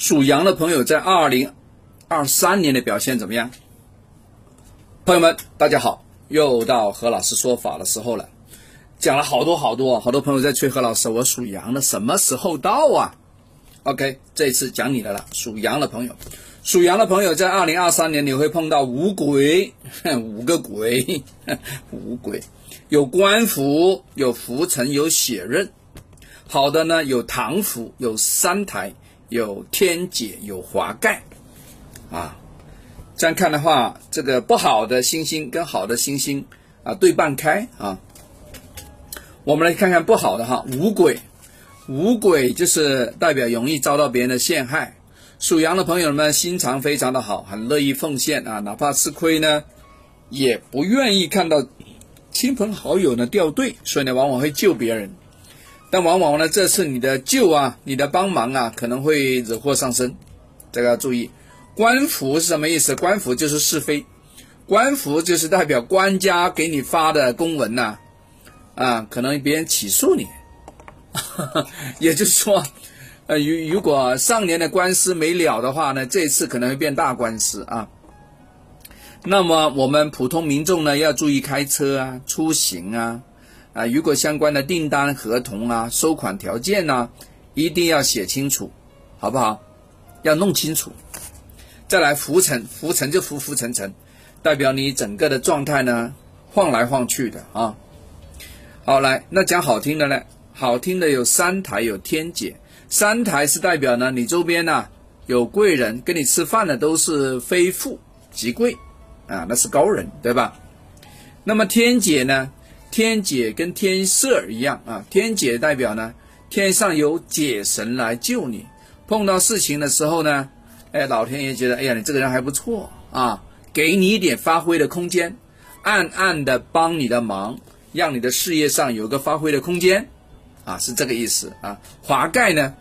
属羊的朋友在二零二三年的表现怎么样？朋友们，大家好，又到何老师说法的时候了。讲了好多好多，好多朋友在催何老师，我属羊的什么时候到啊？OK，这一次讲你的了，属羊的朋友，属羊的朋友在二零二三年你会碰到五鬼，五个鬼，五鬼，有官符，有福辰，有血刃。好的呢，有唐符，有三台。有天解，有华盖，啊，这样看的话，这个不好的星星跟好的星星啊对半开啊。我们来看看不好的哈，五鬼，五鬼就是代表容易遭到别人的陷害。属羊的朋友们心肠非常的好，很乐意奉献啊，哪怕吃亏呢，也不愿意看到亲朋好友呢掉队，所以呢，往往会救别人。但往往呢，这次你的救啊，你的帮忙啊，可能会惹祸上身，这个要注意。官服是什么意思？官服就是是非，官服就是代表官家给你发的公文呐，啊，可能别人起诉你，也就是说，呃，如如果上年的官司没了的话呢，这次可能会变大官司啊。那么我们普通民众呢，要注意开车啊，出行啊。啊，如果相关的订单合同啊、收款条件呢，一定要写清楚，好不好？要弄清楚。再来浮沉，浮沉就浮浮沉沉，代表你整个的状态呢晃来晃去的啊。好，来，那讲好听的呢，好听的有三台有天解，三台是代表呢你周边呢有贵人跟你吃饭的都是非富即贵啊，那是高人对吧？那么天解呢？天解跟天赦一样啊，天解代表呢，天上有解神来救你，碰到事情的时候呢，哎，老天爷觉得，哎呀，你这个人还不错啊，给你一点发挥的空间，暗暗的帮你的忙，让你的事业上有个发挥的空间，啊，是这个意思啊。华盖呢，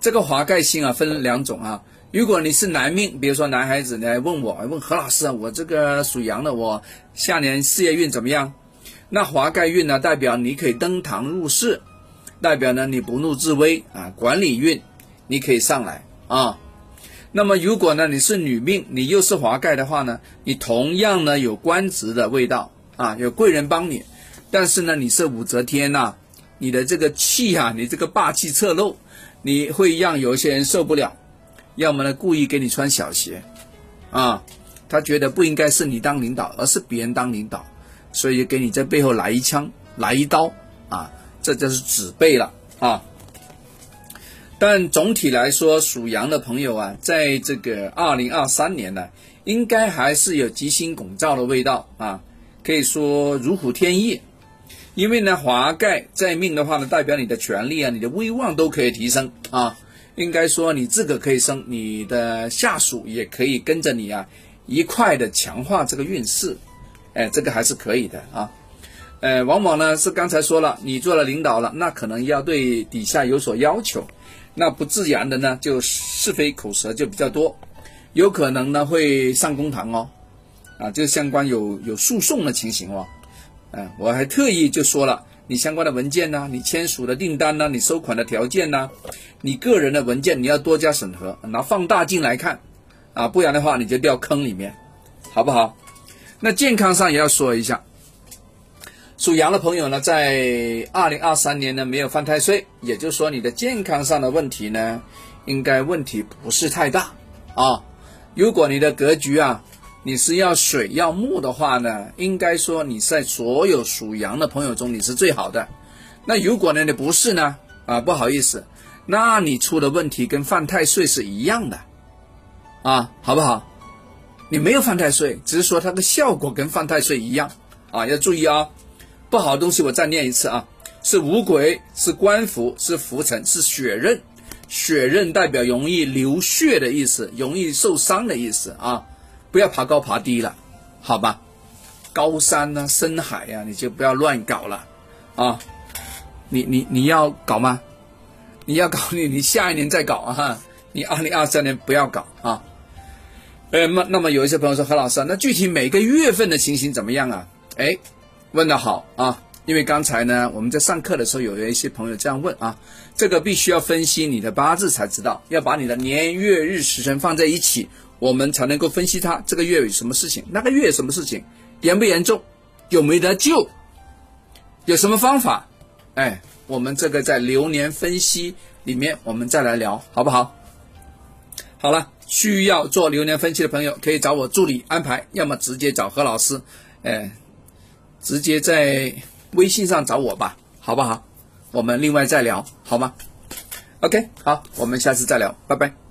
这个华盖星啊分两种啊，如果你是男命，比如说男孩子你来问我，问何老师，我这个属羊的，我下年事业运怎么样？那华盖运呢，代表你可以登堂入室，代表呢你不怒自威啊。管理运，你可以上来啊。那么如果呢你是女命，你又是华盖的话呢，你同样呢有官职的味道啊，有贵人帮你。但是呢你是武则天呐，你的这个气啊，你这个霸气侧漏，你会让有些人受不了，要么呢故意给你穿小鞋啊，他觉得不应该是你当领导，而是别人当领导。所以给你在背后来一枪，来一刀，啊，这就是纸背了啊。但总体来说，属羊的朋友啊，在这个二零二三年呢，应该还是有吉星拱照的味道啊，可以说如虎添翼。因为呢，华盖在命的话呢，代表你的权力啊，你的威望都可以提升啊。应该说你自个可以升，你的下属也可以跟着你啊，一块的强化这个运势。哎，这个还是可以的啊，呃，往往呢是刚才说了，你做了领导了，那可能要对底下有所要求，那不自然的呢，就是非口舌就比较多，有可能呢会上公堂哦，啊，就相关有有诉讼的情形哦，嗯，我还特意就说了，你相关的文件呢，你签署的订单呢，你收款的条件呢，你个人的文件你要多加审核，拿放大镜来看，啊，不然的话你就掉坑里面，好不好？那健康上也要说一下，属羊的朋友呢，在二零二三年呢没有犯太岁，也就是说你的健康上的问题呢，应该问题不是太大啊。如果你的格局啊，你是要水要木的话呢，应该说你在所有属羊的朋友中你是最好的。那如果呢你不是呢啊，不好意思，那你出的问题跟犯太岁是一样的啊，好不好？你没有犯太岁，只是说它的效果跟犯太岁一样啊，要注意啊！不好的东西我再念一次啊，是五鬼，是官符，是浮尘，是血刃。血刃代表容易流血的意思，容易受伤的意思啊！不要爬高爬低了，好吧？高山呢，深海呀，你就不要乱搞了啊！你你你要搞吗？你要搞你你下一年再搞啊！你二零二三年不要搞啊！呃，那那么有一些朋友说何老师，那具体每个月份的情形怎么样啊？哎，问的好啊，因为刚才呢，我们在上课的时候，有一些朋友这样问啊，这个必须要分析你的八字才知道，要把你的年月日时辰放在一起，我们才能够分析它这个月有什么事情，那个月有什么事情，严不严重，有没得救，有什么方法？哎，我们这个在流年分析里面，我们再来聊，好不好？好了，需要做流量分析的朋友，可以找我助理安排，要么直接找何老师，哎，直接在。微信上找我吧，好不好？我们另外再聊，好吗？OK，好，我们下次再聊，拜拜。